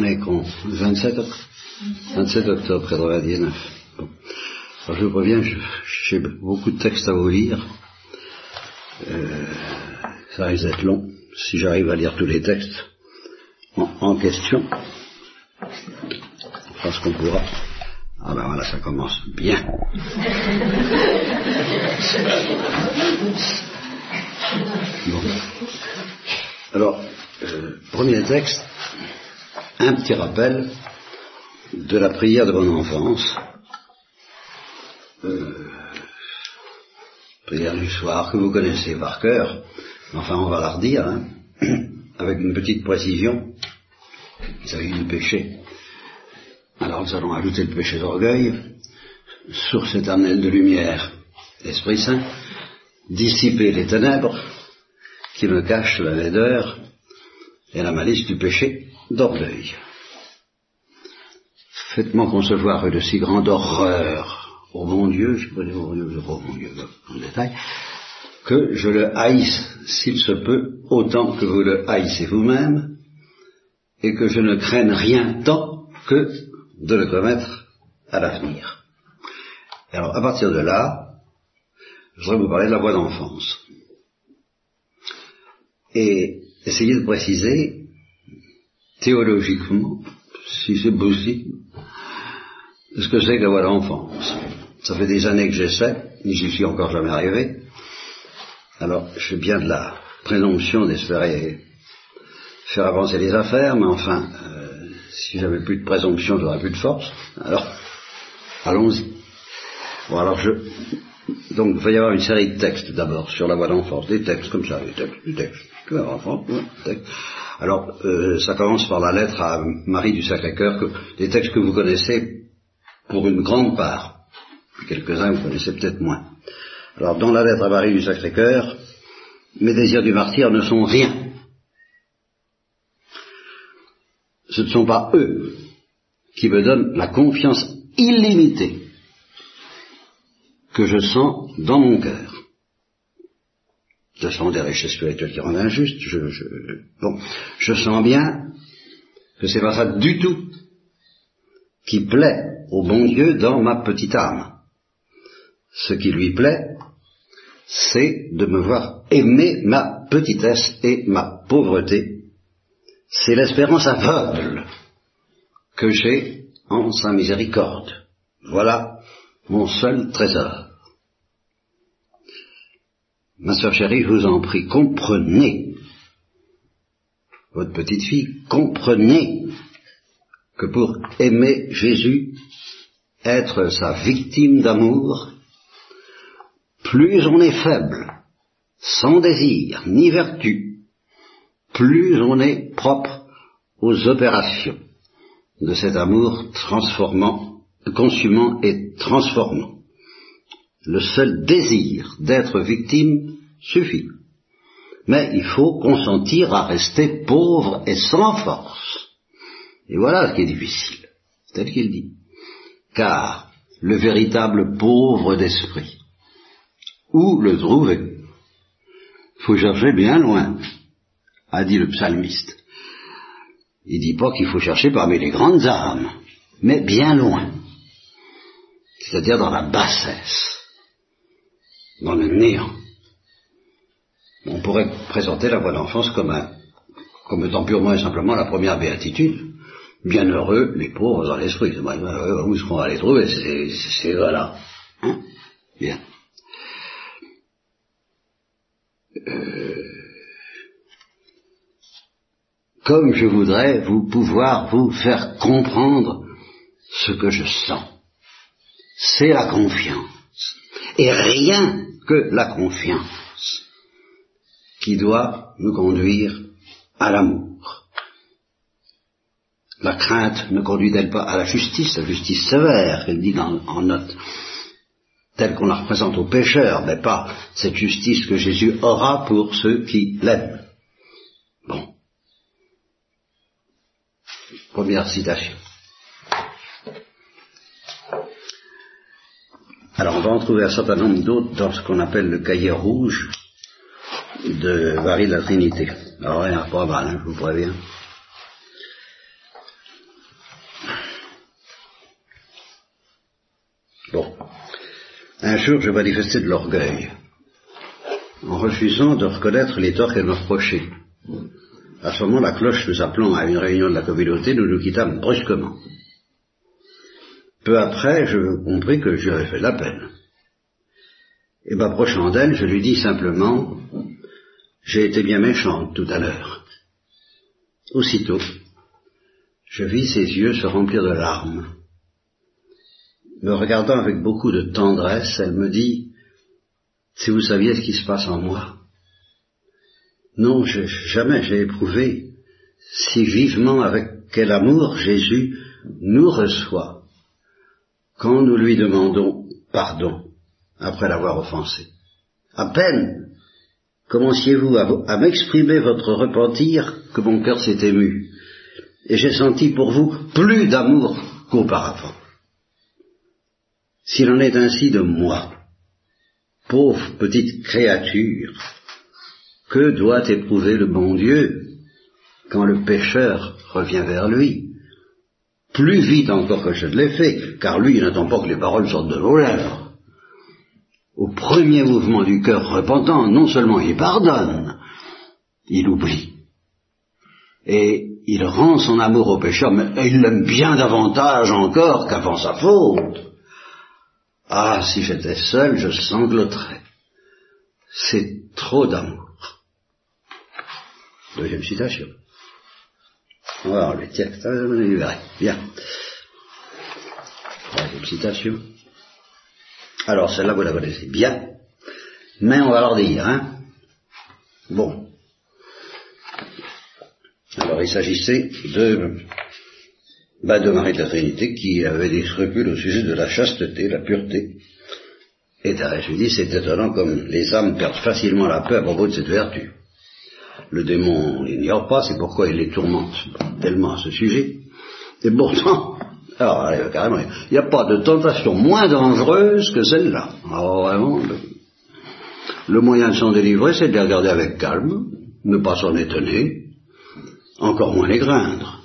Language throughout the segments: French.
On est con 27, 27 octobre 99. Bon. Je vous préviens, j'ai beaucoup de textes à vous lire. Euh, ça risque d'être long. Si j'arrive à lire tous les textes en, question, on fera qu'on pourra. Ah ben voilà, ça commence bien. Alors, euh, premier texte, un petit rappel de la prière de mon enfance. Euh, prière du soir que vous connaissez par cœur, enfin on va la redire, hein, avec une petite précision. Il s'agit du péché. Alors nous allons ajouter le péché d'orgueil, source éternelle de lumière, Esprit Saint, dissiper les ténèbres qui me cachent la laideur et la malice du péché d'orgueil. Faites-moi concevoir une si grande horreur au mon Dieu, je mon Dieu, je mon Dieu en détail, que je le haïsse, s'il se peut, autant que vous le haïssez vous-même, et que je ne craigne rien tant que de le commettre à l'avenir. Alors, à partir de là, je voudrais vous parler de la voie d'enfance. Et essayer de préciser, théologiquement, si c'est possible, ce que c'est que la voie d'enfance. Ça fait des années que j'essaie, mais j'y suis encore jamais arrivé. Alors, j'ai bien de la présomption d'espérer faire avancer les affaires, mais enfin, euh, si j'avais plus de présomption, j'aurais plus de force. Alors, allons-y. Bon, alors je, donc il va y avoir une série de textes d'abord sur la voie d'enfance, des textes comme ça, des textes, des textes. Alors, euh, ça commence par la lettre à Marie du Sacré-Cœur, des textes que vous connaissez pour une grande part. Quelques-uns vous connaissez peut-être moins. Alors, dans la lettre à Marie du Sacré-Cœur, mes désirs du martyr ne sont rien. Ce ne sont pas eux qui me donnent la confiance illimitée que je sens dans mon cœur. Je sens des richesses spirituelles qui rendent injuste. Je, je, bon, je sens bien que c'est pas ça du tout qui plaît au bon Dieu dans ma petite âme. Ce qui lui plaît, c'est de me voir aimer ma petitesse et ma pauvreté. C'est l'espérance aveugle que j'ai en sa miséricorde. Voilà mon seul trésor. Ma soeur chérie, je vous en prie, comprenez, votre petite fille, comprenez que pour aimer Jésus, être sa victime d'amour, plus on est faible, sans désir ni vertu, plus on est propre aux opérations de cet amour transformant, consumant et transformant. Le seul désir d'être victime suffit. Mais il faut consentir à rester pauvre et sans force. Et voilà ce qui est difficile. C'est tel qu'il dit. Car le véritable pauvre d'esprit, où le trouver? Faut chercher bien loin, a dit le psalmiste. Il dit pas qu'il faut chercher parmi les grandes âmes, mais bien loin, c'est-à-dire dans la bassesse, dans le néant. On pourrait présenter la voie d'enfance comme, comme étant purement et simplement la première béatitude. Bienheureux les pauvres dans l'esprit. Où est-ce qu'on va les trouver C'est voilà. Hein? Bien. Euh, comme je voudrais vous pouvoir vous faire comprendre ce que je sens. C'est la confiance. Et rien que la confiance qui doit nous conduire à l'amour. La crainte ne conduit-elle pas à la justice, la justice sévère, qu'elle dit en note, telle qu'on la représente aux pécheurs, mais pas cette justice que Jésus aura pour ceux qui l'aiment. Bon. Première citation. Alors on va en trouver un certain nombre d'autres dans ce qu'on appelle le cahier rouge de Marie de la Trinité. Ah Alors rien ah, pas mal, hein, je vous préviens. Bon. Un jour, je manifestais de l'orgueil en refusant de reconnaître les torts qu'elle me reprochait. À ce moment, la cloche nous appelant à une réunion de la communauté, nous nous quittâmes brusquement. Peu après, je compris que je fait de la peine. Et m'approchant d'elle, je lui dis simplement, j'ai été bien méchante tout à l'heure. Aussitôt, je vis ses yeux se remplir de larmes. Me regardant avec beaucoup de tendresse, elle me dit, si vous saviez ce qui se passe en moi. Non, jamais j'ai éprouvé si vivement avec quel amour Jésus nous reçoit quand nous lui demandons pardon après l'avoir offensé. À peine commenciez-vous à, m'exprimer votre repentir que mon cœur s'est ému, et j'ai senti pour vous plus d'amour qu'auparavant. S'il en est ainsi de moi, pauvre petite créature, que doit éprouver le bon Dieu quand le pécheur revient vers lui? Plus vite encore que je ne l'ai fait, car lui il n'attend pas que les paroles sortent de vos lèvres. Au premier mouvement du cœur repentant, non seulement il pardonne, il oublie. Et il rend son amour au pécheur, mais il l'aime bien davantage encore qu'avant sa faute. Ah, si j'étais seul, je sangloterais. C'est trop d'amour. Deuxième citation. On va voir le texte, bien. Troisième citation. Alors celle-là, vous la connaissez bien, mais on va leur dire, hein. Bon. Alors il s'agissait de, ben, de Marie de la Trinité qui avait des scrupules au sujet de la chasteté, la pureté. Et je dis, c'est étonnant comme les âmes perdent facilement la paix à propos de cette vertu. Le démon n'ignore pas, c'est pourquoi il les tourmente tellement à ce sujet. Et pourtant, alors, carrément, il n'y a pas de tentation moins dangereuse que celle-là. Alors, vraiment, le, moyen de s'en délivrer, c'est de les regarder avec calme, ne pas s'en étonner, encore moins les craindre.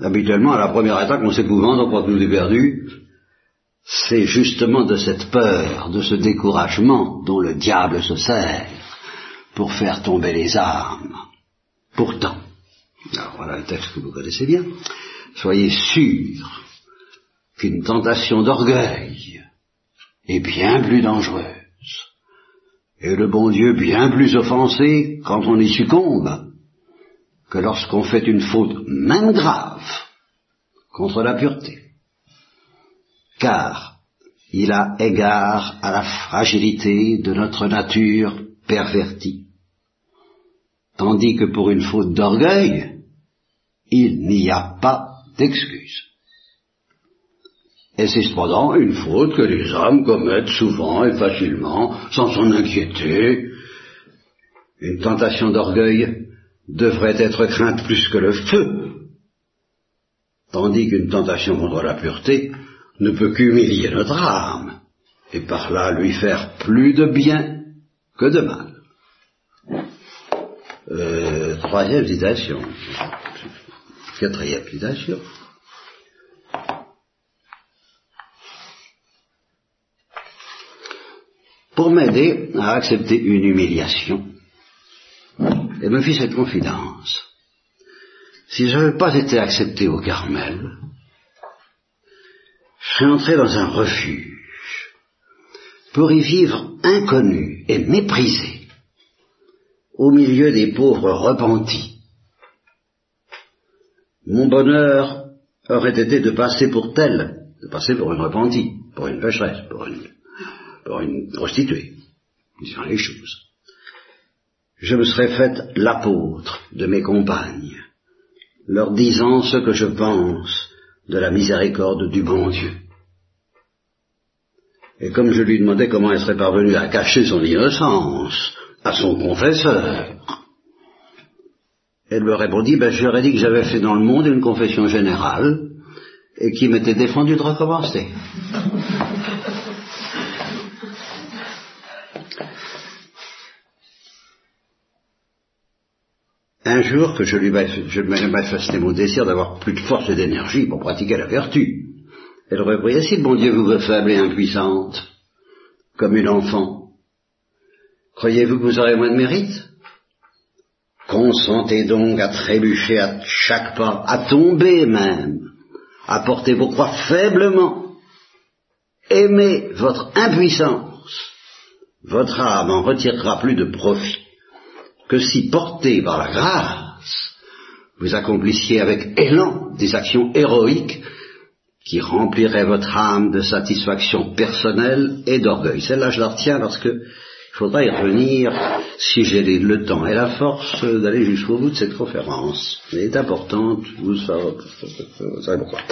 Habituellement, à la première attaque, on s'épouvante, on croit que nous est perdu. C'est justement de cette peur, de ce découragement dont le diable se sert pour faire tomber les armes. Pourtant, alors voilà le texte que vous connaissez bien, soyez sûrs qu'une tentation d'orgueil est bien plus dangereuse, et le bon Dieu bien plus offensé quand on y succombe que lorsqu'on fait une faute même grave contre la pureté. Car il a égard à la fragilité de notre nature pervertie. Tandis que pour une faute d'orgueil, il n'y a pas d'excuse. Et c'est cependant une faute que les hommes commettent souvent et facilement, sans s'en inquiéter. Une tentation d'orgueil devrait être crainte plus que le feu, tandis qu'une tentation contre la pureté ne peut qu'humilier notre âme, et par là lui faire plus de bien que de mal. Euh, troisième citation. Quatrième citation. Pour m'aider à accepter une humiliation, elle me fit cette confidence. Si je n'avais pas été accepté au Carmel, je serais entré dans un refuge pour y vivre inconnu et méprisé au milieu des pauvres repentis mon bonheur aurait été de passer pour tel, de passer pour une repentie, pour une pécheresse, pour une, prostituée, disant les choses. Je me serais fait l'apôtre de mes compagnes, leur disant ce que je pense de la miséricorde du bon Dieu. Et comme je lui demandais comment elle serait parvenue à cacher son innocence à son confesseur, elle me répondit, ben, je leur ai dit que j'avais fait dans le monde une confession générale et qui m'était défendu de recommencer. Un jour que je lui je manifestais mon désir d'avoir plus de force et d'énergie pour pratiquer la vertu, Elle reprit, si le bon Dieu vous veut faible et impuissante, comme une enfant, croyez-vous que vous aurez moins de mérite? Consentez donc à trébucher à chaque pas, à tomber même, à porter vos croix faiblement. Aimez votre impuissance. Votre âme en retirera plus de profit que si porté par la grâce, vous accomplissiez avec élan des actions héroïques qui rempliraient votre âme de satisfaction personnelle et d'orgueil. Celle-là, je la retiens parce que il faudra y revenir si j'ai le temps et la force d'aller jusqu'au bout de cette conférence. Elle est importante, vous savez, pourquoi.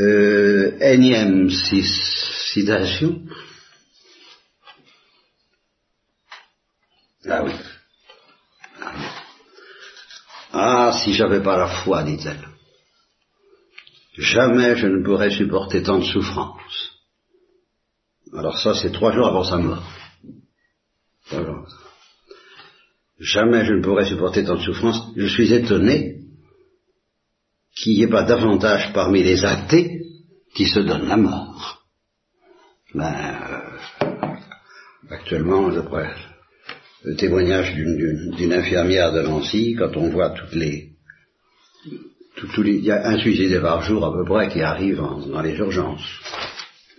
Euh, énième citation. Ah oui. Ah, si j'avais pas la foi, dit-elle, jamais je ne pourrais supporter tant de souffrance. Alors ça, c'est trois jours avant sa mort. Jamais je ne pourrais supporter tant de souffrance. Je suis étonné qu'il n'y ait pas davantage parmi les athées qui se donnent la mort. Ben, euh, actuellement, d'après le témoignage d'une infirmière de Nancy, quand on voit toutes les, il y a un suicide par jour à peu près qui arrive dans les urgences,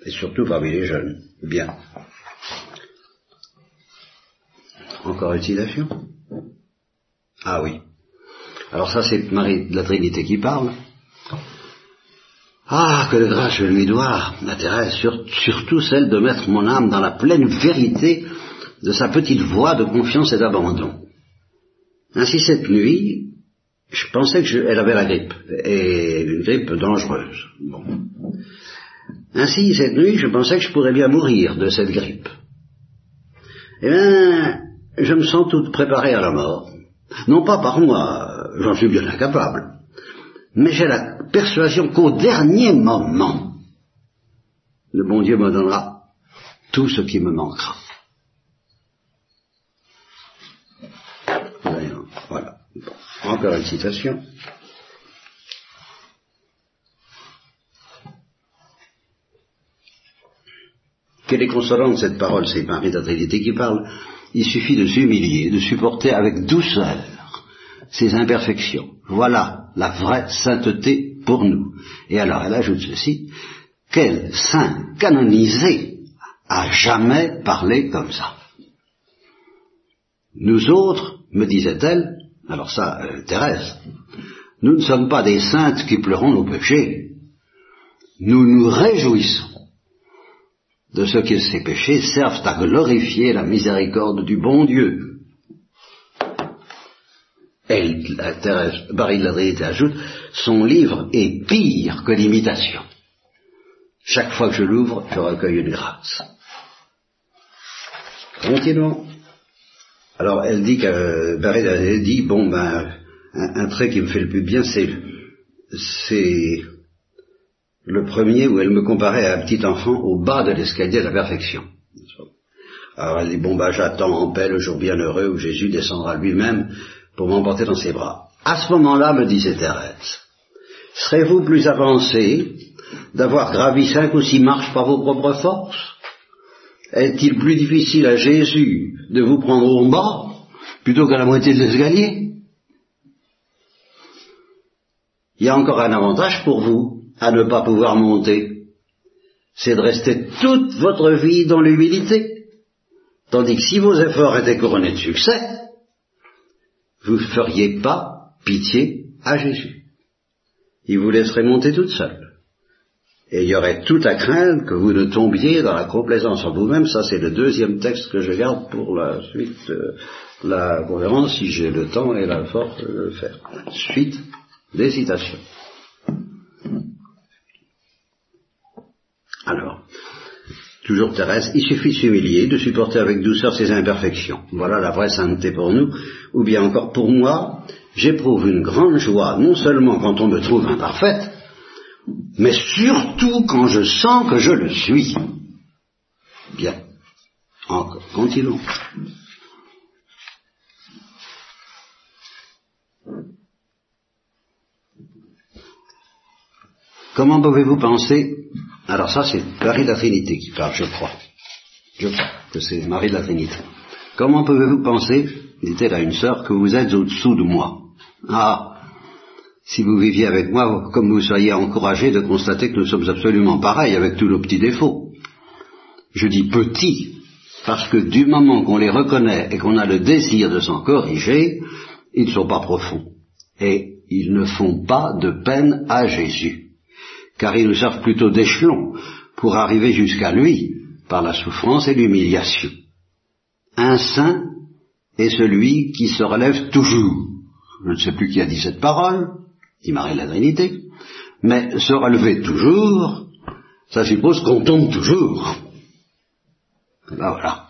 et surtout parmi les jeunes. Bien. Encore utilisation Ah oui. Alors ça c'est Marie de la Trinité qui parle. Ah, que de grâce je lui dois, ma Thérèse, surtout celle de mettre mon âme dans la pleine vérité de sa petite voix de confiance et d'abandon. Ainsi cette nuit, je pensais qu'elle avait la grippe, et une grippe dangereuse. Bon. Ainsi cette nuit, je pensais que je pourrais bien mourir de cette grippe. Eh bien, je me sens toute préparée à la mort. Non pas par moi, j'en suis bien incapable, mais j'ai la persuasion qu'au dernier moment, le bon Dieu me donnera tout ce qui me manquera. Voilà. Encore une citation. Quelle est consolante cette parole, c'est Marie de qui parle il suffit de s'humilier, de supporter avec douceur ses imperfections. Voilà la vraie sainteté pour nous. Et alors elle ajoute ceci, quel saint canonisé a jamais parlé comme ça Nous autres, me disait-elle, alors ça, euh, Thérèse, nous ne sommes pas des saintes qui pleurons nos péchés. Nous nous réjouissons de ce que ces péchés servent à glorifier la miséricorde du bon Dieu. Et Barry de ajoute, son livre est pire que l'imitation. Chaque fois que je l'ouvre, je recueille une grâce. Continuons. Alors elle dit que Barry dit, bon ben, un, trait qui me fait le plus bien, c'est le premier où elle me comparait à un petit enfant au bas de l'escalier de la perfection. Alors elle dit, bon bah j'attends en paix le jour bienheureux où Jésus descendra lui-même pour m'emporter dans ses bras. À ce moment-là, me disait Thérèse, serez-vous plus avancé d'avoir gravi cinq ou six marches par vos propres forces? Est-il plus difficile à Jésus de vous prendre au bas plutôt qu'à la moitié de l'escalier? Il y a encore un avantage pour vous, à ne pas pouvoir monter, c'est de rester toute votre vie dans l'humilité. Tandis que si vos efforts étaient couronnés de succès, vous ne feriez pas pitié à Jésus. Il vous laisserait monter toute seule. Et il y aurait tout à craindre que vous ne tombiez dans la complaisance en vous-même. Ça, c'est le deuxième texte que je garde pour la suite de la conférence, si j'ai le temps et la force de le faire. Suite des citations. Alors, toujours Thérèse, il suffit de s'humilier, de supporter avec douceur ses imperfections. Voilà la vraie sainteté pour nous. Ou bien encore pour moi, j'éprouve une grande joie, non seulement quand on me trouve imparfaite, mais surtout quand je sens que je le suis. Bien. Encore. Continuons. Comment pouvez-vous penser Alors ça, c'est Marie de la Trinité qui parle, je crois. Je crois que c'est Marie de la Trinité. Comment pouvez-vous penser, dit-elle à une sœur, que vous êtes au-dessous de moi? Ah, si vous viviez avec moi, comme vous seriez encouragé de constater que nous sommes absolument pareils avec tous nos petits défauts. Je dis petits, parce que du moment qu'on les reconnaît et qu'on a le désir de s'en corriger, ils ne sont pas profonds. Et ils ne font pas de peine à Jésus, car ils nous servent plutôt d'échelon pour arriver jusqu'à lui par la souffrance et l'humiliation. Un saint est celui qui se relève toujours. Je ne sais plus qui a dit cette parole, dit Marie la Trinité, mais se relever toujours, ça suppose qu'on tombe toujours. Voilà.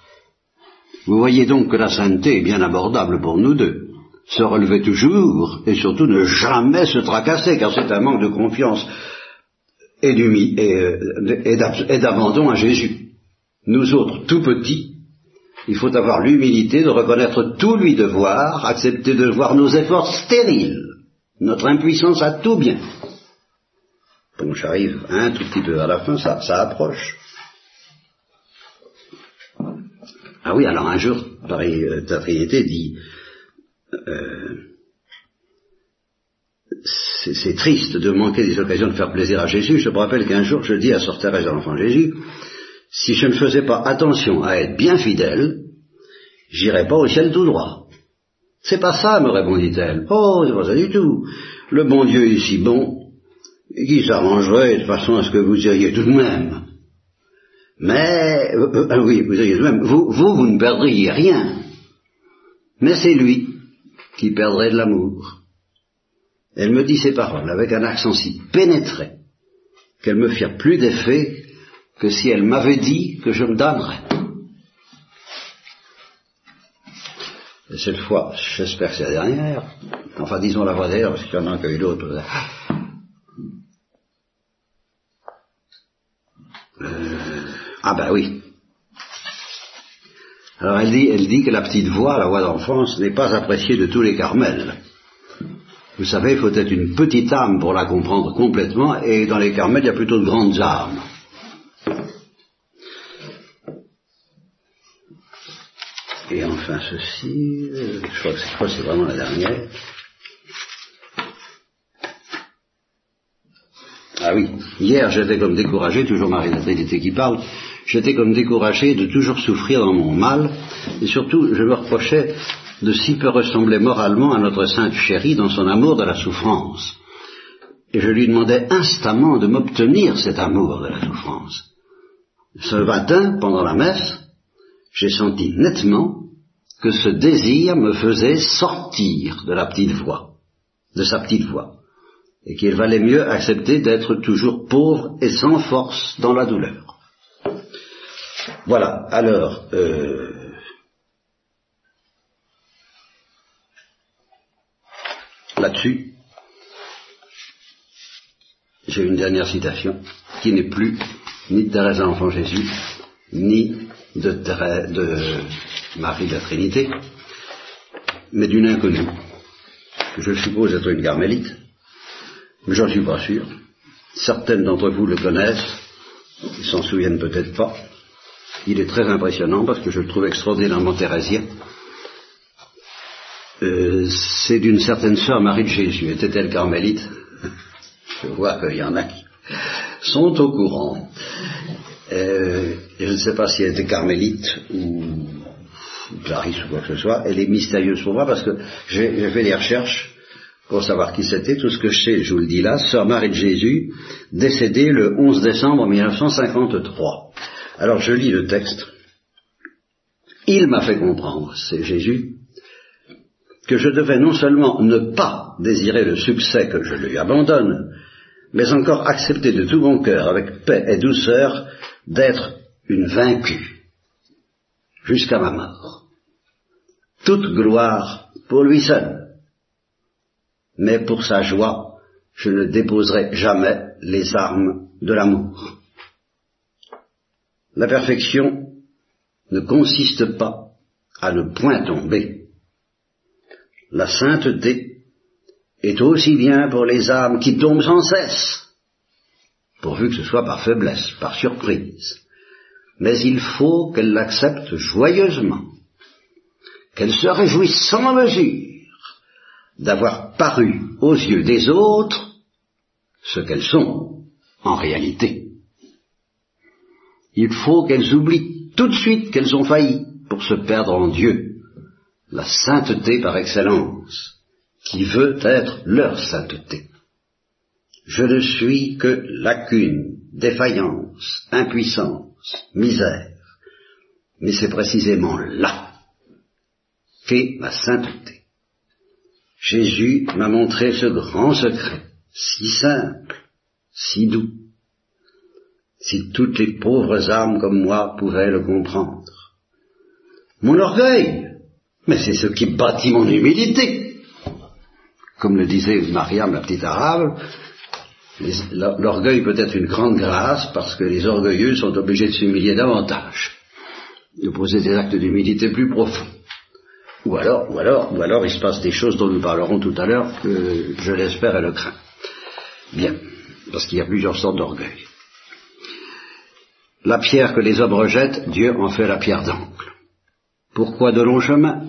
Vous voyez donc que la sainteté est bien abordable pour nous deux. Se relever toujours et surtout ne jamais se tracasser, car c'est un manque de confiance et euh, d'abandon à Jésus. Nous autres, tout petits, il faut avoir l'humilité de reconnaître tout lui devoir, accepter de voir nos efforts stériles, notre impuissance à tout bien. Bon, j'arrive un tout petit peu à la fin, ça, ça approche. Ah oui, alors un jour, Paris, euh, ta dit, euh, c'est triste de manquer des occasions de faire plaisir à Jésus. Je me rappelle qu'un jour, je dis à Sœur Thérèse, l'enfant Jésus, si je ne faisais pas attention à être bien fidèle, j'irais pas au ciel tout droit. C'est pas ça, me répondit-elle. Oh, c'est pas ça du tout. Le bon Dieu est si bon, qui s'arrangerait de façon à ce que vous iriez tout de même. Mais, euh, euh, oui, vous iriez tout de même. Vous, vous ne perdriez rien. Mais c'est lui qui perdrait de l'amour. Elle me dit ces paroles avec un accent si pénétré qu'elles me firent plus d'effet que si elle m'avait dit que je me donnerais. Et cette fois, j'espère que c'est la dernière, enfin disons la voix d'ailleurs, parce qu'il y en a que d'autres. Euh, ah ben oui. Alors elle dit, elle dit que la petite voix, la voix d'enfance, n'est pas appréciée de tous les carmels. Vous savez, il faut être une petite âme pour la comprendre complètement, et dans les carmels, il y a plutôt de grandes âmes. Et enfin ceci, je crois que c'est vraiment la dernière. Ah oui, hier j'étais comme découragé, toujours Marie Trinité qui parle, j'étais comme découragé de toujours souffrir dans mon mal, et surtout je me reprochais de si peu ressembler moralement à notre sainte chérie dans son amour de la souffrance. Et je lui demandais instamment de m'obtenir cet amour de la souffrance. Ce matin, pendant la messe, j'ai senti nettement que ce désir me faisait sortir de la petite voix, de sa petite voix, et qu'il valait mieux accepter d'être toujours pauvre et sans force dans la douleur. Voilà, alors, euh, là-dessus, j'ai une dernière citation qui n'est plus ni de Thérèse l'Enfant Jésus, ni de, de Marie de la Trinité, mais d'une inconnue, je suppose être une carmélite, mais j'en suis pas sûr. Certaines d'entre vous le connaissent, ils s'en souviennent peut-être pas. Il est très impressionnant parce que je le trouve extraordinairement thérésien. C'est d'une certaine sœur Marie de Jésus. Était-elle carmélite Je vois qu'il y en a qui sont au courant. Euh, je ne sais pas si elle était carmélite ou Clarisse ou quoi que ce soit. Elle est mystérieuse pour moi parce que j'ai fait des recherches pour savoir qui c'était. Tout ce que je sais, je vous le dis là, sœur Marie de Jésus, décédée le 11 décembre 1953. Alors je lis le texte. Il m'a fait comprendre, c'est Jésus, que je devais non seulement ne pas désirer le succès que je lui abandonne, mais encore accepter de tout mon cœur, avec paix et douceur, d'être une vaincue jusqu'à ma mort. Toute gloire pour lui seul. Mais pour sa joie, je ne déposerai jamais les armes de l'amour. La perfection ne consiste pas à ne point tomber. La sainteté est aussi bien pour les âmes qui tombent sans cesse pourvu que ce soit par faiblesse, par surprise. Mais il faut qu'elle l'accepte joyeusement, qu'elle se réjouisse sans mesure d'avoir paru aux yeux des autres ce qu'elles sont en réalité. Il faut qu'elles oublient tout de suite qu'elles ont failli pour se perdre en Dieu, la sainteté par excellence, qui veut être leur sainteté. Je ne suis que lacune, défaillance, impuissance, misère, mais c'est précisément là qu'est ma sainteté. Jésus m'a montré ce grand secret, si simple, si doux, si toutes les pauvres âmes comme moi pouvaient le comprendre. Mon orgueil, mais c'est ce qui bâtit mon humilité. Comme le disait Mariam, la petite arabe, l'orgueil peut être une grande grâce parce que les orgueilleux sont obligés de s'humilier davantage, de poser des actes d'humilité plus profonds. Ou alors, ou alors, ou alors il se passe des choses dont nous parlerons tout à l'heure que je l'espère et le crains. Bien, parce qu'il y a plusieurs sortes d'orgueil. La pierre que les hommes rejettent, Dieu en fait la pierre d'angle. Pourquoi de longs chemins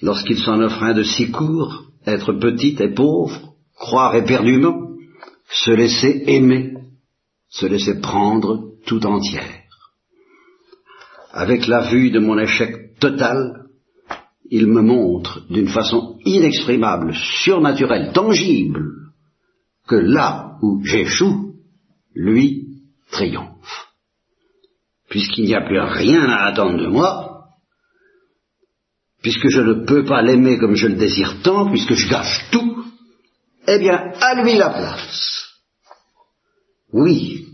Lorsqu'il s'en offre un de si court, être petit et pauvre, croire éperdument, se laisser aimer, se laisser prendre tout entière. Avec la vue de mon échec total, il me montre d'une façon inexprimable, surnaturelle, tangible, que là où j'échoue, lui triomphe. Puisqu'il n'y a plus rien à attendre de moi, puisque je ne peux pas l'aimer comme je le désire tant, puisque je gâche tout, eh bien, à lui la place. Oui,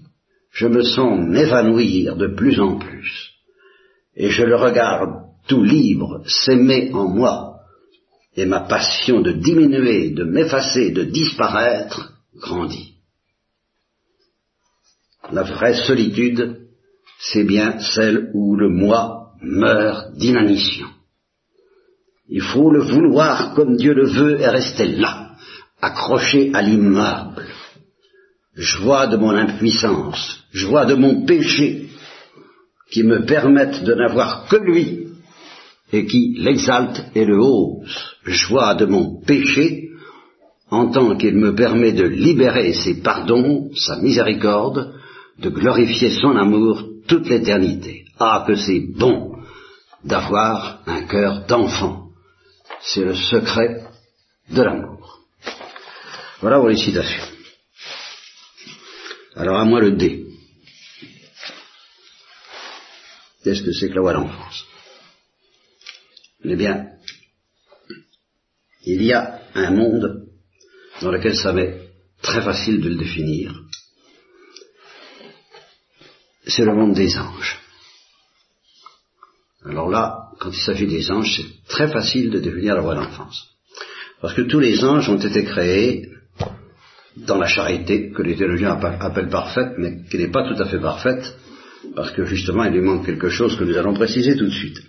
je me sens m'évanouir de plus en plus, et je le regarde tout libre s'aimer en moi, et ma passion de diminuer, de m'effacer, de disparaître grandit. La vraie solitude, c'est bien celle où le moi meurt d'inanition. Il faut le vouloir comme Dieu le veut et rester là, accroché à l'immeuble. Joie de mon impuissance, joie de mon péché, qui me permettent de n'avoir que lui et qui l'exalte et le hausse, joie de mon péché, en tant qu'il me permet de libérer ses pardons, sa miséricorde, de glorifier son amour toute l'éternité. Ah, que c'est bon d'avoir un cœur d'enfant. C'est le secret de l'amour. Voilà pour les citations. Alors à moi le D. Qu'est-ce que c'est que la voix d'enfance eh bien, il y a un monde dans lequel ça m'est très facile de le définir. C'est le monde des anges. Alors là, quand il s'agit des anges, c'est très facile de définir la voie d'enfance. Parce que tous les anges ont été créés dans la charité, que les théologiens appellent parfaite, mais qui n'est pas tout à fait parfaite, parce que justement il lui manque quelque chose que nous allons préciser tout de suite.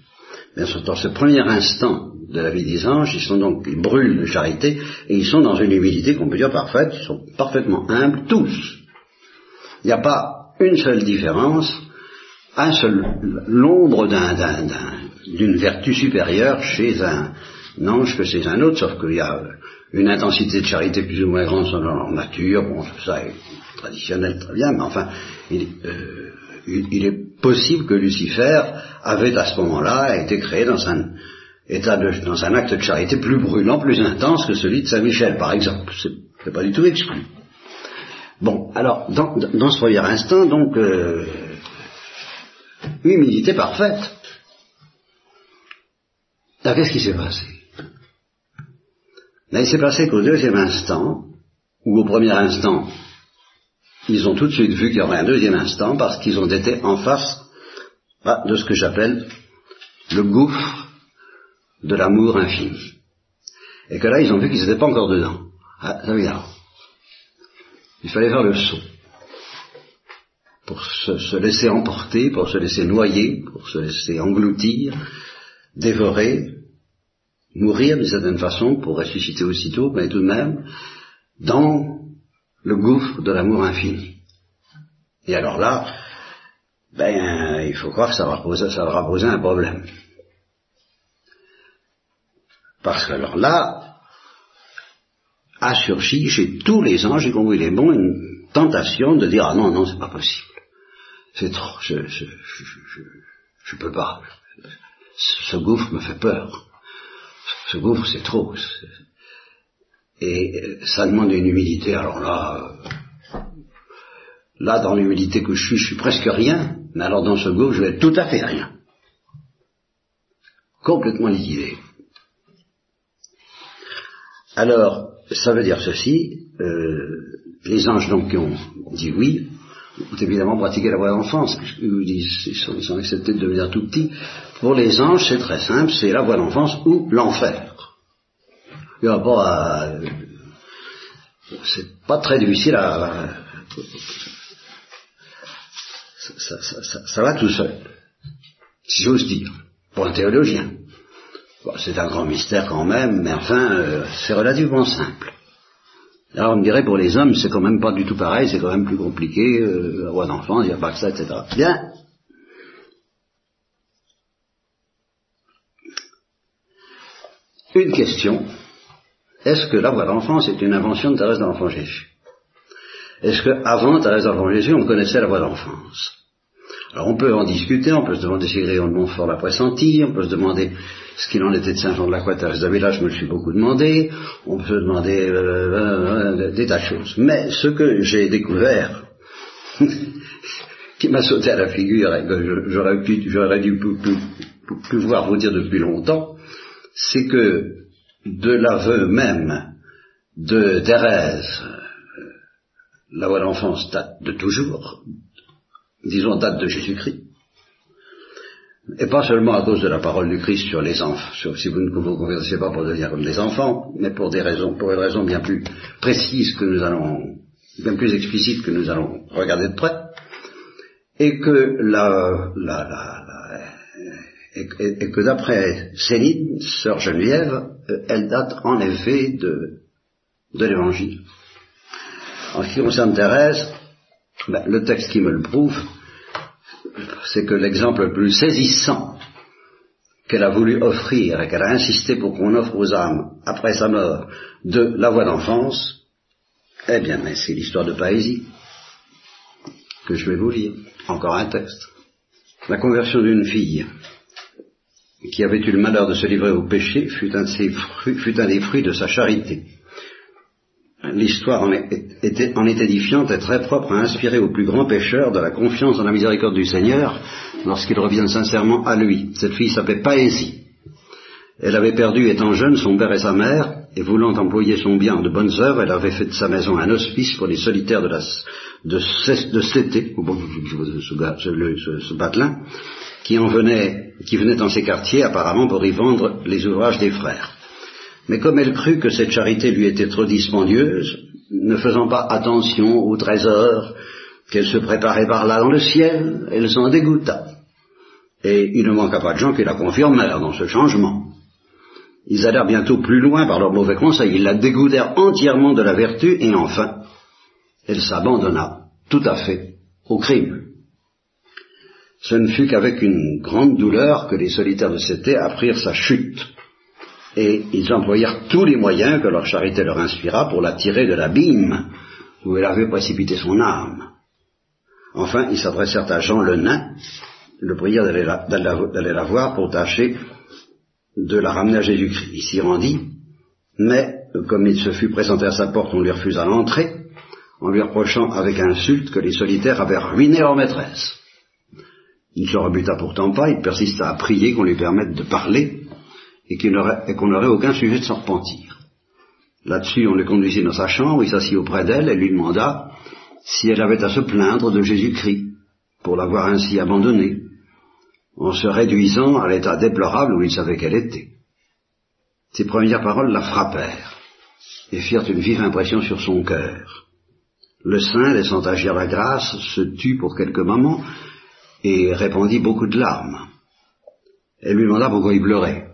Mais dans ce premier instant de la vie des anges, ils sont donc, ils brûlent de charité, et ils sont dans une humilité qu'on peut dire parfaite, ils sont parfaitement humbles, tous. Il n'y a pas une seule différence, un seul, l'ombre d'une vertu supérieure chez un, ange que chez un autre, sauf qu'il y a une intensité de charité plus ou moins grande dans leur nature, bon, ça est traditionnel, très bien, mais enfin, il, euh, il est possible que Lucifer avait à ce moment-là été créé dans un état dans un acte de charité plus brûlant, plus intense que celui de Saint Michel, par exemple. C'est pas du tout exclu. Bon, alors, dans, ce premier instant, donc, euh, humilité parfaite. Là, qu'est-ce qui s'est passé? Là, il s'est passé qu'au deuxième instant, ou au premier instant, ils ont tout de suite vu qu'il y aurait un deuxième instant parce qu'ils ont été en face bah, de ce que j'appelle le gouffre de l'amour infini. Et que là, ils ont vu qu'ils n'étaient pas encore dedans. Ah, vient. Il fallait faire le saut. Pour se, se, laisser emporter, pour se laisser noyer, pour se laisser engloutir, dévorer, mourir d'une certaine façon, pour ressusciter aussitôt, mais tout de même, dans le gouffre de l'amour infini. Et alors là, ben, il faut croire que ça va poser, ça va poser un problème. Parce que alors là, a surgi chez tous les anges, y compris les bons, une tentation de dire ah non, non, c'est pas possible. C'est trop, je, je, je, je, peux pas. Ce gouffre me fait peur. Ce gouffre, c'est trop. Et ça demande une humilité. Alors là, là, dans l'humilité que je suis, je suis presque rien. Mais alors dans ce gouffre, je vais être tout à fait rien. Complètement liquidé. Alors, ça veut dire ceci, euh, les anges donc ont dit oui, ont évidemment pratiqué la voie d'enfance, ils sont, ils sont acceptés de devenir tout petits. Pour les anges, c'est très simple, c'est la voie d'enfance ou l'enfer. A pas à... C'est pas très difficile à... Ça, ça, ça va tout seul, si j'ose dire, pour un théologien c'est un grand mystère quand même, mais enfin, euh, c'est relativement simple. Alors on me dirait pour les hommes, c'est quand même pas du tout pareil, c'est quand même plus compliqué, euh, avoir d'enfants, il n'y a pas que ça, etc. Bien. Une question. Est-ce que la voix d'enfance est une invention de Thérèse de l'Enfant Jésus? Est-ce qu'avant Thérèse de l'Enfant Jésus, on connaissait la voix d'enfance? Alors on peut en discuter, on peut se demander si Gréon de Montfort l'a pressenti, on peut se demander ce qu'il en était de Saint-Jean de la Croix Là, je me le suis beaucoup demandé, on peut se demander euh, euh, euh, des tas de choses. Mais ce que j'ai découvert, qui m'a sauté à la figure et que j'aurais pu, j'aurais dû pouvoir vous dire depuis longtemps, c'est que de l'aveu même de Thérèse, la voix d'enfance date de toujours, disons, date de Jésus-Christ. Et pas seulement à cause de la parole du Christ sur les enfants, si vous ne vous convertissez pas pour devenir comme des enfants, mais pour des raisons, pour une raison bien plus précise que nous allons, bien plus explicite que nous allons regarder de près, et que la, la, la, et, que d'après Céline, sœur Geneviève, euh, elle date en effet de, de l'Évangile. En ce qui concerne Thérèse, ben, le texte qui me le prouve, c'est que l'exemple le plus saisissant qu'elle a voulu offrir et qu'elle a insisté pour qu'on offre aux âmes après sa mort de la voix d'enfance, eh bien, c'est l'histoire de Paésie que je vais vous lire. Encore un texte. La conversion d'une fille qui avait eu le malheur de se livrer au péché fut un des fruits de sa charité l'histoire en est, en est édifiante et très propre à inspirer aux plus grands pécheurs de la confiance dans la miséricorde du Seigneur lorsqu'ils reviennent sincèrement à lui. Cette fille s'appelait Paésie. Elle avait perdu, étant jeune, son père et sa mère, et voulant employer son bien en de bonnes œuvres, elle avait fait de sa maison un hospice pour les solitaires de, la, de, Cété, ce, ce qui en venait, qui venait dans ces quartiers apparemment pour y vendre les ouvrages des frères. Mais comme elle crut que cette charité lui était trop dispendieuse, ne faisant pas attention au trésor qu'elle se préparait par là dans le ciel, elle s'en dégoûta. Et il ne manqua pas de gens qui la confirmèrent dans ce changement. Ils allèrent bientôt plus loin par leurs mauvais conseils, ils la dégoûtèrent entièrement de la vertu, et enfin, elle s'abandonna tout à fait au crime. Ce ne fut qu'avec une grande douleur que les solitaires de Cété apprirent sa chute et ils employèrent tous les moyens que leur charité leur inspira pour la tirer de l'abîme où elle avait précipité son âme. Enfin, ils s'adressèrent à Jean le nain, le prièrent d'aller la, voir pour tâcher de la ramener à Jésus-Christ. Il s'y rendit, mais comme il se fut présenté à sa porte, on lui refusa l'entrée, en lui reprochant avec insulte que les solitaires avaient ruiné leur maîtresse. Il ne se rebuta pourtant pas, il persista à prier qu'on lui permette de parler, et qu'on n'aurait aucun sujet de s'en repentir. Là-dessus, on le conduisit dans sa chambre, il s'assit auprès d'elle et lui demanda si elle avait à se plaindre de Jésus-Christ pour l'avoir ainsi abandonnée, en se réduisant à l'état déplorable où il savait qu'elle était. Ses premières paroles la frappèrent et firent une vive impression sur son cœur. Le saint, laissant agir la grâce, se tut pour quelques moments et répandit beaucoup de larmes. Elle lui demanda pourquoi il pleurait.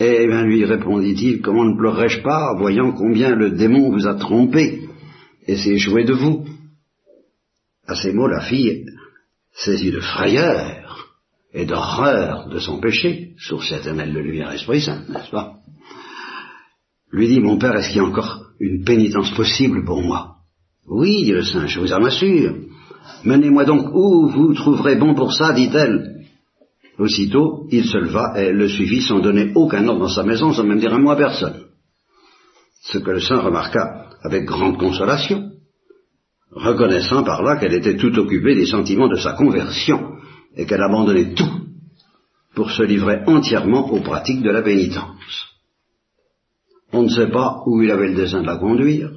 Eh bien, lui répondit-il, comment ne pleurerais-je pas, voyant combien le démon vous a trompé et s'est joué de vous À ces mots, la fille, saisie de frayeur et d'horreur de son péché, source éternelle de lumière Esprit Saint, n'est-ce pas lui dit, mon père, est-ce qu'il y a encore une pénitence possible pour moi? Oui, dit le singe, je vous en assure. Menez-moi donc où vous trouverez bon pour ça, dit-elle. Aussitôt, il se leva et le suivit sans donner aucun ordre dans sa maison, sans même dire un mot à personne. Ce que le saint remarqua avec grande consolation, reconnaissant par là qu'elle était tout occupée des sentiments de sa conversion et qu'elle abandonnait tout pour se livrer entièrement aux pratiques de la pénitence. On ne sait pas où il avait le dessein de la conduire.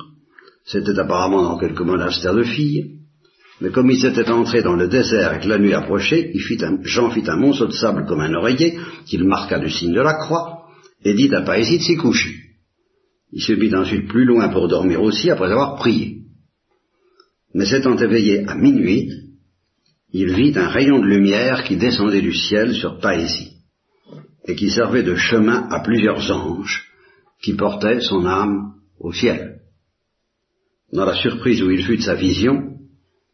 C'était apparemment dans quelque monastère de filles. Mais comme il s'était entré dans le désert et que la nuit approchait, Jean fit un monceau de sable comme un oreiller, qu'il marqua du signe de la croix, et dit à Païsie de s'y coucher. Il se mit ensuite plus loin pour dormir aussi, après avoir prié. Mais s'étant éveillé à minuit, il vit un rayon de lumière qui descendait du ciel sur Païsie, et qui servait de chemin à plusieurs anges, qui portait son âme au ciel. Dans la surprise où il fut de sa vision,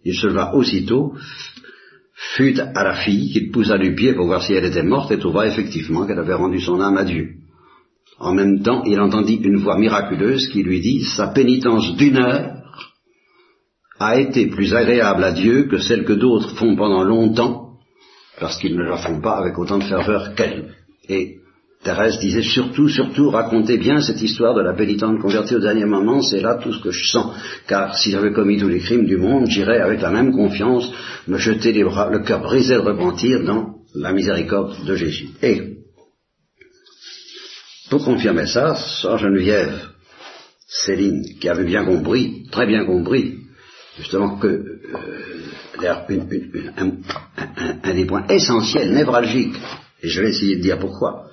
il se leva aussitôt, fut à la fille, qu'il poussa du pied pour voir si elle était morte, et trouva effectivement qu'elle avait rendu son âme à Dieu. En même temps, il entendit une voix miraculeuse qui lui dit, sa pénitence d'une heure a été plus agréable à Dieu que celle que d'autres font pendant longtemps, parce qu'ils ne la font pas avec autant de ferveur qu'elle. Thérèse disait surtout, surtout, racontez bien cette histoire de la pénitente convertie au dernier moment, c'est là tout ce que je sens. Car si j'avais commis tous les crimes du monde, j'irais avec la même confiance me jeter les bras, le cœur brisé de repentir dans la miséricorde de Jésus. Et, pour confirmer ça, Sœur Geneviève, Céline, qui avait bien compris, très bien compris, justement que euh, un des points essentiels, névralgiques, et je vais essayer de dire pourquoi,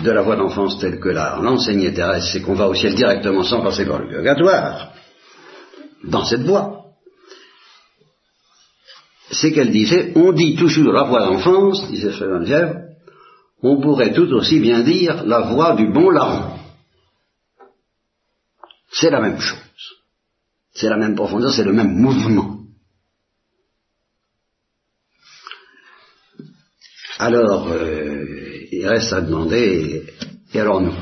de la voie d'enfance telle que l'enseignait Thérèse, c'est qu'on va au ciel directement sans passer par le purgatoire, dans cette voie. C'est qu'elle disait, on dit toujours la voie d'enfance, disait Geneviève, on pourrait tout aussi bien dire la voie du bon larron. C'est la même chose. C'est la même profondeur, c'est le même mouvement. Alors, euh, il reste à demander, et, alors nous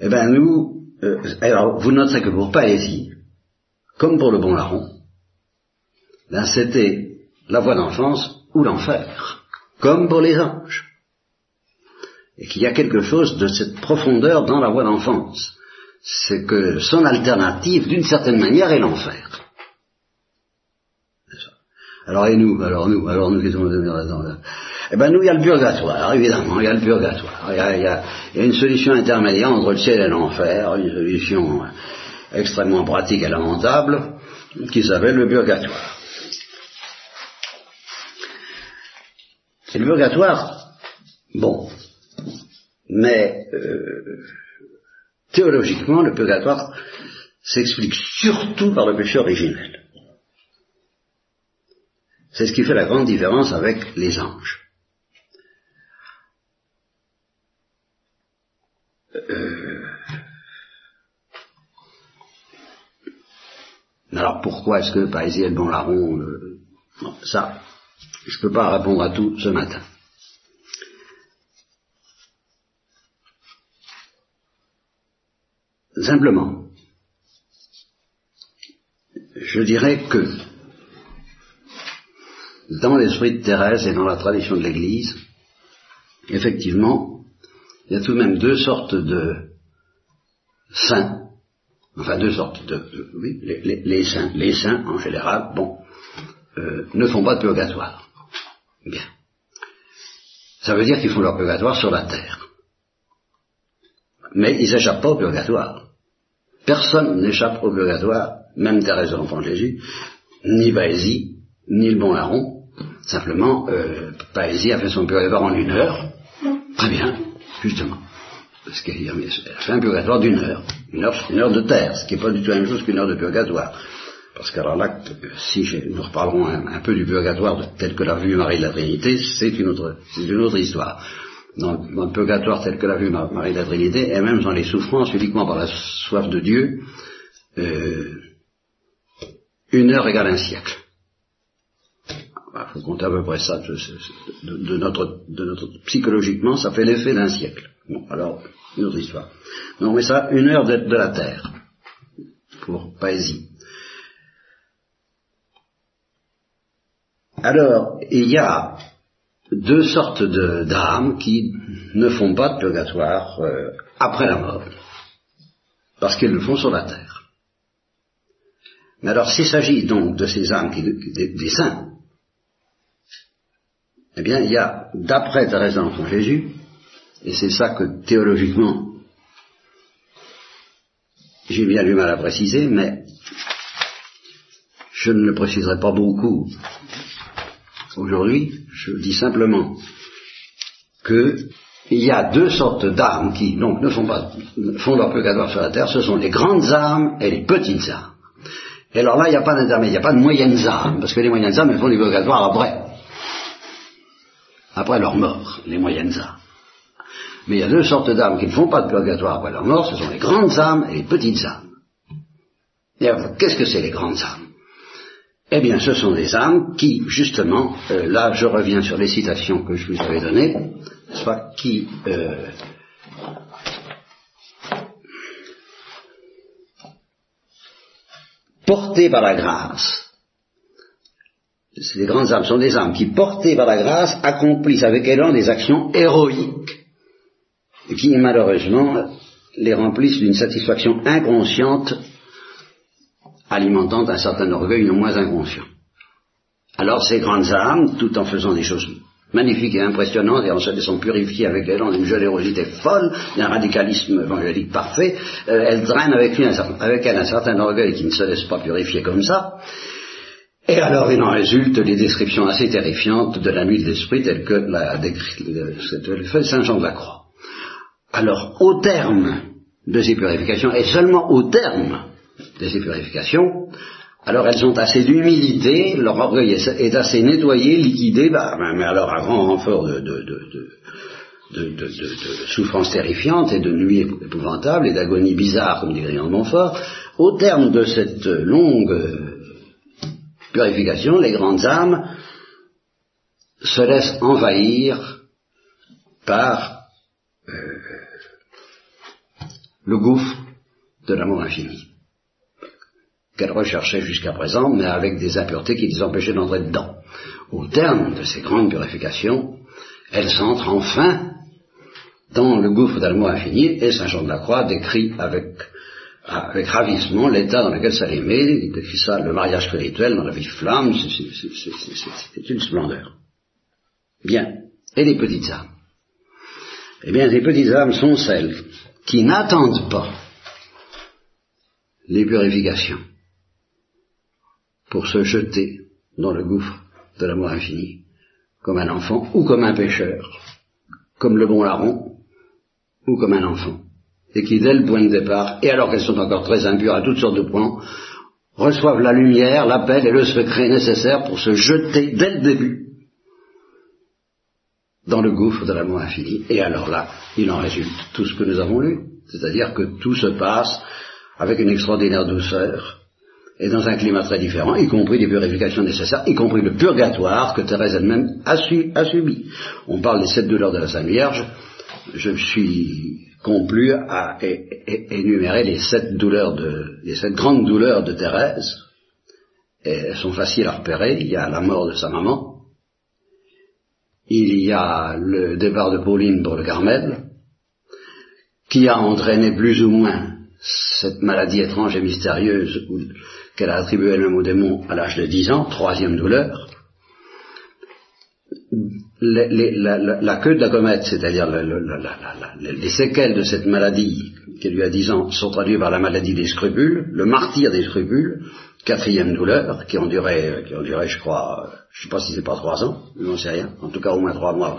Eh bien nous, euh, alors vous noterez que pour Paésie, comme pour le bon larron, ben c'était la voie d'enfance ou l'enfer, comme pour les anges. Et qu'il y a quelque chose de cette profondeur dans la voie d'enfance. C'est que son alternative, d'une certaine manière, est l'enfer. Alors et nous, alors nous, alors nous, qu'est-ce qu'on va là Eh bien nous, il y a le purgatoire, évidemment, il y a le purgatoire. Il y a, il y a, une solution intermédiaire entre le ciel et l'enfer, une solution extrêmement pratique et lamentable, qui s'appelle le purgatoire. C'est le purgatoire, bon, mais euh, théologiquement, le purgatoire s'explique surtout par le péché originel. C'est ce qui fait la grande différence avec les anges. Alors pourquoi est-ce que Paésie et bon larron euh, Ça, je ne peux pas répondre à tout ce matin. Simplement, je dirais que dans l'esprit de Thérèse et dans la tradition de l'Église, effectivement, il y a tout de même deux sortes de saints, enfin deux sortes de, oui, les, saints, les saints en général, bon, euh, ne font pas de purgatoire. Bien. Ça veut dire qu'ils font leur purgatoire sur la terre. Mais ils n'échappent pas au purgatoire. Personne n'échappe au purgatoire, même Thérèse de l'Enfant Jésus, ni Baésie, ni le bon larron, Simplement, euh, a fait son purgatoire en une heure. Très bien, justement. Parce qu'elle a fait un purgatoire d'une heure. Une heure, une heure de terre, ce qui n'est pas du tout la même chose qu'une heure de purgatoire. Parce que alors là, si nous reparlerons un, peu du purgatoire tel que l'a vu Marie de la Trinité, c'est une autre, une autre histoire. Dans, le purgatoire tel que l'a vu Marie de la Trinité, et même dans les souffrances uniquement par la soif de Dieu, euh, une heure égale un siècle. Il faut compter à peu près ça. De, notre, de notre, psychologiquement, ça fait l'effet d'un siècle. Bon, alors, une autre histoire. Non, mais ça, une heure de, de la Terre, pour poésie. Alors, il y a deux sortes d'âmes qui ne font pas de purgatoire euh, après la mort, parce qu'elles le font sur la terre. Mais alors, s'il s'agit donc de ces âmes, des, saints, eh bien, il y a, d'après Thérèse d'Enfant Jésus, et c'est ça que théologiquement, j'ai bien du mal à préciser, mais je ne le préciserai pas beaucoup Aujourd'hui, je dis simplement qu'il y a deux sortes d'armes qui donc ne font pas font leur purgatoire sur la terre, ce sont les grandes armes et les petites armes. Et alors là, il n'y a pas d'intermédiaire, il n'y a pas de moyennes armes, parce que les moyennes armes, elles font du purgatoire après. Après leur mort, les moyennes armes. Mais il y a deux sortes d'armes qui ne font pas de purgatoire après leur mort, ce sont les grandes âmes et les petites âmes. Et alors, qu'est-ce que c'est les grandes âmes? Eh bien, ce sont des âmes qui, justement, euh, là je reviens sur les citations que je vous avais données, soit qui euh, portées par la grâce, les grandes âmes sont des âmes qui, portées par la grâce, accomplissent avec élan des actions héroïques, qui, malheureusement, les remplissent d'une satisfaction inconsciente alimentant un certain orgueil non moins inconscient. Alors ces grandes âmes, tout en faisant des choses magnifiques et impressionnantes, et en se laissant purifier avec l'élan d'une générosité folle, d'un radicalisme évangélique parfait, euh, elles drainent avec, lui avec elles un certain orgueil qui ne se laisse pas purifier comme ça, et alors il en résulte des descriptions assez terrifiantes de la nuit de l'esprit telles que la décrit Saint Jean de la Croix. Alors au terme de ces purifications, et seulement au terme de ces purifications, alors elles ont assez d'humilité, leur orgueil est, assez nettoyé, liquidé, bah, mais alors à grand renfort de, souffrances terrifiantes et de nuits épouvantables et d'agonies bizarres, comme dit Grillon de Montfort, au terme de cette longue purification, les grandes âmes se laissent envahir par euh, le gouffre de l'amour infini qu'elles recherchaient jusqu'à présent, mais avec des impuretés qui les empêchaient d'entrer dedans. Au terme de ces grandes purifications, elles s'entrent enfin dans le gouffre d'amour infini, et Saint Jean de la Croix décrit avec, avec ravissement l'état dans lequel ça met, il décrit ça, le mariage spirituel dans la vie flamme, c'est une splendeur. Bien. Et les petites âmes? Eh bien, les petites âmes sont celles qui n'attendent pas les purifications pour se jeter dans le gouffre de l'amour infini, comme un enfant ou comme un pécheur, comme le bon larron ou comme un enfant, et qui dès le point de départ, et alors qu'elles sont encore très impures à toutes sortes de points, reçoivent la lumière, l'appel et le secret nécessaire pour se jeter dès le début dans le gouffre de l'amour infini. Et alors là, il en résulte tout ce que nous avons lu, c'est-à-dire que tout se passe avec une extraordinaire douceur, et dans un climat très différent, y compris des purifications nécessaires, y compris le purgatoire que Thérèse elle-même a, subi. On parle des sept douleurs de la Sainte Vierge, je suis complu à énumérer les sept douleurs de, les sept grandes douleurs de Thérèse, elles sont faciles à repérer, il y a la mort de sa maman, il y a le départ de Pauline pour le Carmel, qui a entraîné plus ou moins cette maladie étrange et mystérieuse qu'elle a attribuée elle-même au démon à l'âge de 10 ans, troisième douleur. la, queue de la comète, c'est-à-dire les séquelles de cette maladie qui lui a 10 ans, sont traduites par la maladie des scrupules, le martyr des scrupules, quatrième douleur, qui ont duré, qui ont duré je crois, je ne sais pas si c'est pas trois ans, je n'en sais rien, en tout cas au moins trois mois.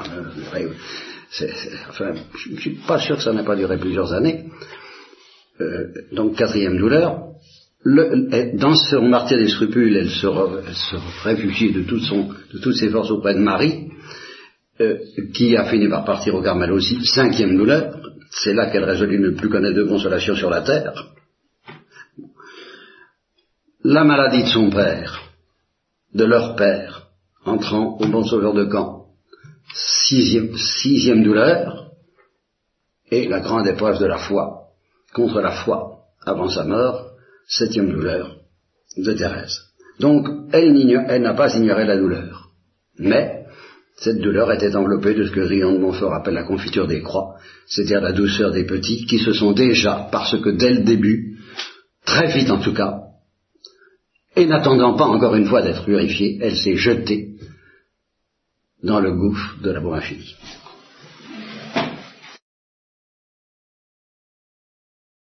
enfin, je ne suis pas sûr que ça n'ait pas duré plusieurs années. Euh, donc quatrième douleur, dans son martyr des scrupules, elle se, réfugie de, toutes ses forces auprès de Marie, euh, qui a fini par partir au Carmel aussi. Cinquième douleur, c'est là qu'elle résolut ne plus connaître de consolation sur la terre. La maladie de son père, de leur père, entrant au bon sauveur de camp. Sixième, douleur, et la grande épreuve de la foi, contre la foi avant sa mort, septième douleur de Thérèse. Donc, elle n'a pas ignoré la douleur. Mais, cette douleur était enveloppée de ce que Rion de Montfort appelle la confiture des croix, c'est-à-dire la douceur des petits qui se sont déjà, parce que dès le début, très vite en tout cas, et n'attendant pas encore une fois d'être purifiée, elle s'est jetée dans le gouffre de l'amour infini.